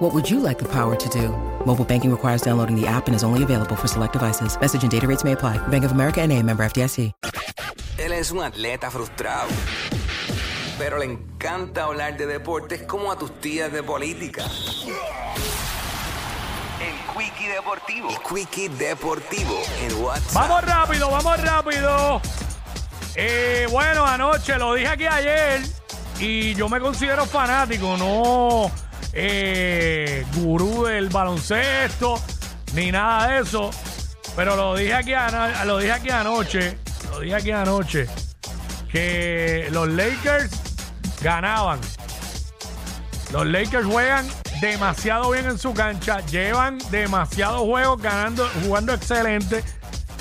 What would you like the power to do? Mobile banking requires downloading the app and is only available for select devices. Message and data rates may apply. Bank of America and a member FDIC. Él es un atleta frustrado, pero le encanta hablar de deportes como a tus tías de política. El Quickie Deportivo. El Quickie Deportivo en WhatsApp. Vamos rápido, vamos rápido. Eh, bueno, anoche lo dije aquí ayer y yo me considero fanático, no eh, gurú del baloncesto ni nada de eso. Pero lo dije aquí, lo dije aquí anoche, lo dije aquí anoche, que los Lakers ganaban. Los Lakers juegan demasiado bien en su cancha, llevan demasiados juegos ganando, jugando excelente,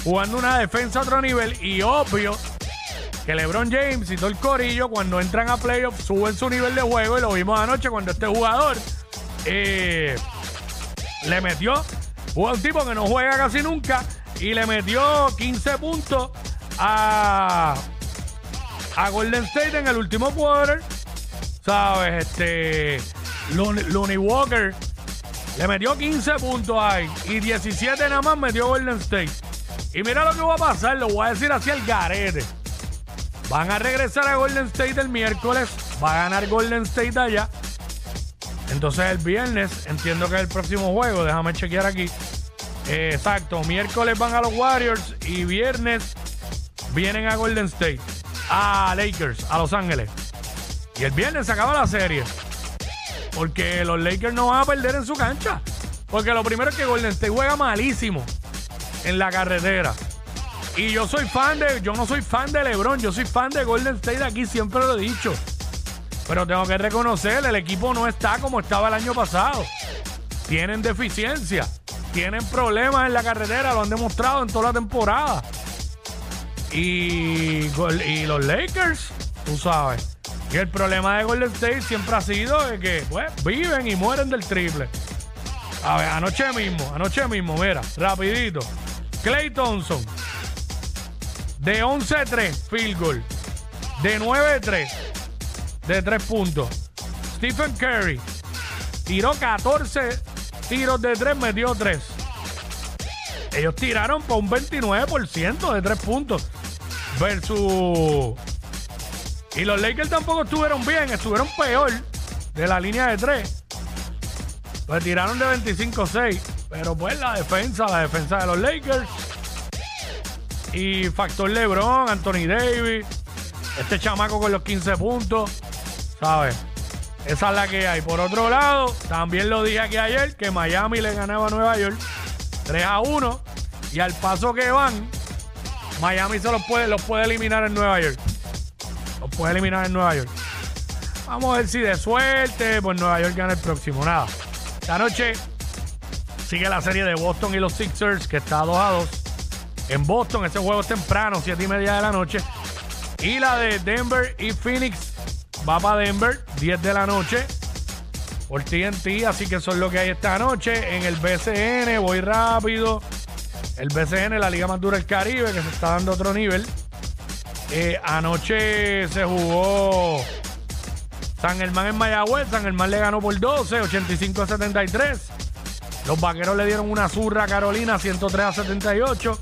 jugando una defensa a otro nivel y obvio que LeBron James y todo el corillo cuando entran a playoffs suben su nivel de juego y lo vimos anoche cuando este jugador eh, le metió, fue un tipo que no juega casi nunca y le metió 15 puntos a, a Golden State en el último quarter. ¿Sabes? Este. Lonnie Walker le metió 15 puntos ahí y 17 nada más metió Golden State. Y mira lo que va a pasar, lo voy a decir así al garete. Van a regresar a Golden State el miércoles, va a ganar Golden State allá. Entonces el viernes, entiendo que es el próximo juego, déjame chequear aquí. Eh, exacto, miércoles van a los Warriors y viernes vienen a Golden State, a Lakers, a Los Ángeles. Y el viernes se acaba la serie. Porque los Lakers no van a perder en su cancha. Porque lo primero es que Golden State juega malísimo en la carretera. Y yo soy fan de, yo no soy fan de LeBron, yo soy fan de Golden State aquí, siempre lo he dicho. Pero tengo que reconocer, el equipo no está como estaba el año pasado. Tienen deficiencia, tienen problemas en la carretera, lo han demostrado en toda la temporada. Y, y los Lakers, tú sabes. Y el problema de Golden State siempre ha sido de que pues, viven y mueren del triple. A ver, anoche mismo, anoche mismo, mira, rapidito. Clay Thompson, de 11-3, field goal. De 9-3, de 3 puntos. Stephen Curry, tiró 14 tiros de 3, metió 3. Ellos tiraron por un 29% de 3 puntos. Versus. Y los Lakers tampoco estuvieron bien, estuvieron peor de la línea de 3. Pues tiraron de 25-6. Pero pues la defensa, la defensa de los Lakers. Y factor LeBron, Anthony Davis. Este chamaco con los 15 puntos. ¿Sabes? Esa es la que hay. Por otro lado, también lo dije aquí ayer que Miami le ganaba a Nueva York 3 a 1. Y al paso que van, Miami se los puede, los puede eliminar en Nueva York. Los puede eliminar en Nueva York. Vamos a ver si de suerte, pues Nueva York gana el próximo. Nada. Esta noche sigue la serie de Boston y los Sixers, que está 2 a 2. En Boston, ese juego es temprano, 7 y media de la noche. Y la de Denver y Phoenix va para Denver, 10 de la noche. Por TNT, así que eso es lo que hay esta noche. En el BCN, voy rápido. El BCN, la liga más dura del Caribe, que se está dando otro nivel. Eh, anoche se jugó San Germán en Mayagüez. San Germán le ganó por 12, 85 a 73. Los vaqueros le dieron una zurra a Carolina, 103 a 78.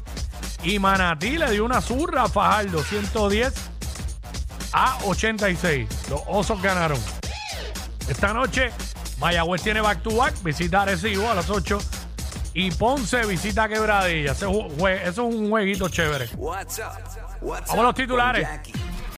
Y Manatí le dio una zurra a Fajardo, 110 a 86. Los osos ganaron. Esta noche, Mayagüez tiene back to back, visita Arecibo a las 8. Y Ponce visita Quebradilla. Eso es un jueguito chévere. Vamos a los titulares.